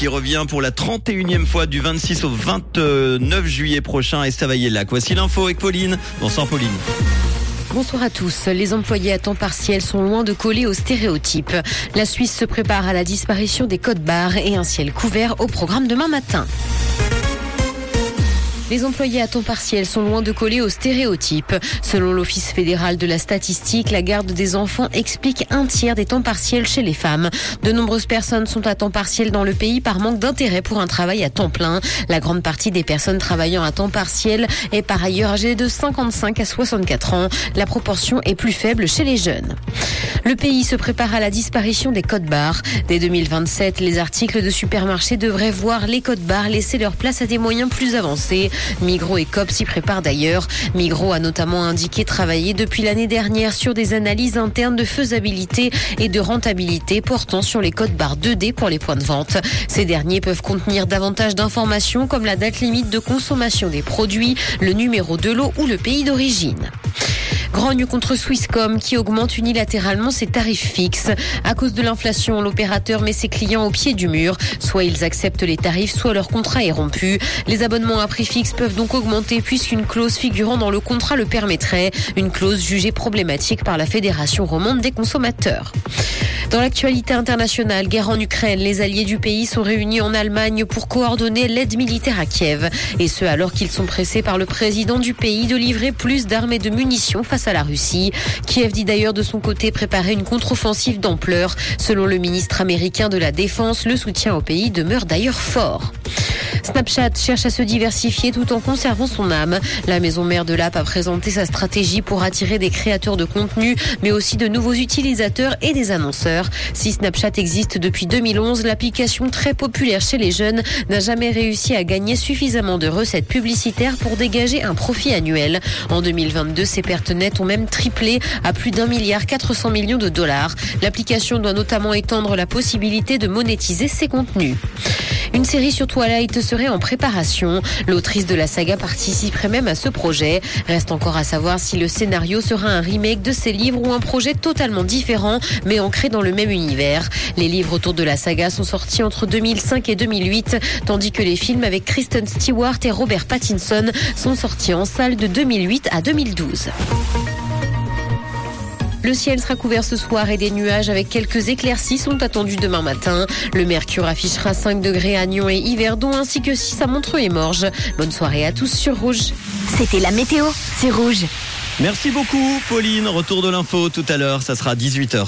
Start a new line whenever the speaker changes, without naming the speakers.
qui revient pour la 31e fois du 26 au 29 juillet prochain et Estavayer-Lac. Voici l'info avec Pauline. Bonsoir Pauline.
Bonsoir à tous. Les employés à temps partiel sont loin de coller aux stéréotypes. La Suisse se prépare à la disparition des codes barres et un ciel couvert au programme demain matin. Les employés à temps partiel sont loin de coller aux stéréotypes. Selon l'Office fédéral de la statistique, la garde des enfants explique un tiers des temps partiels chez les femmes. De nombreuses personnes sont à temps partiel dans le pays par manque d'intérêt pour un travail à temps plein. La grande partie des personnes travaillant à temps partiel est par ailleurs âgée de 55 à 64 ans. La proportion est plus faible chez les jeunes. Le pays se prépare à la disparition des codes barres. Dès 2027, les articles de supermarché devraient voir les codes barres laisser leur place à des moyens plus avancés. Migros et COP s'y préparent d'ailleurs. Migros a notamment indiqué travailler depuis l'année dernière sur des analyses internes de faisabilité et de rentabilité portant sur les codes barres 2D pour les points de vente. Ces derniers peuvent contenir davantage d'informations comme la date limite de consommation des produits, le numéro de l'eau ou le pays d'origine. Grogne contre Swisscom qui augmente unilatéralement ses tarifs fixes. À cause de l'inflation, l'opérateur met ses clients au pied du mur. Soit ils acceptent les tarifs, soit leur contrat est rompu. Les abonnements à prix fixe peuvent donc augmenter puisqu'une clause figurant dans le contrat le permettrait. Une clause jugée problématique par la Fédération romande des consommateurs. Dans l'actualité internationale, guerre en Ukraine, les alliés du pays sont réunis en Allemagne pour coordonner l'aide militaire à Kiev. Et ce, alors qu'ils sont pressés par le président du pays de livrer plus d'armes et de munitions face à la Russie. Kiev dit d'ailleurs de son côté préparer une contre-offensive d'ampleur. Selon le ministre américain de la Défense, le soutien au pays demeure d'ailleurs fort. Snapchat cherche à se diversifier tout en conservant son âme. La maison mère de l'app a présenté sa stratégie pour attirer des créateurs de contenu, mais aussi de nouveaux utilisateurs et des annonceurs. Si Snapchat existe depuis 2011, l'application très populaire chez les jeunes n'a jamais réussi à gagner suffisamment de recettes publicitaires pour dégager un profit annuel. En 2022, ses pertes nettes ont même triplé à plus d'un milliard 400 millions de dollars. L'application doit notamment étendre la possibilité de monétiser ses contenus. Une série sur Twilight serait en préparation. L'autrice de la saga participerait même à ce projet. Reste encore à savoir si le scénario sera un remake de ses livres ou un projet totalement différent, mais ancré dans le même univers. Les livres autour de la saga sont sortis entre 2005 et 2008, tandis que les films avec Kristen Stewart et Robert Pattinson sont sortis en salle de 2008 à 2012. Le ciel sera couvert ce soir et des nuages avec quelques éclaircies sont attendus demain matin. Le mercure affichera 5 degrés à Nyon et Yverdon ainsi que 6 à Montreux et Morges. Bonne soirée à tous sur Rouge.
C'était la météo, c'est Rouge.
Merci beaucoup Pauline. Retour de l'info tout à l'heure, ça sera 18h.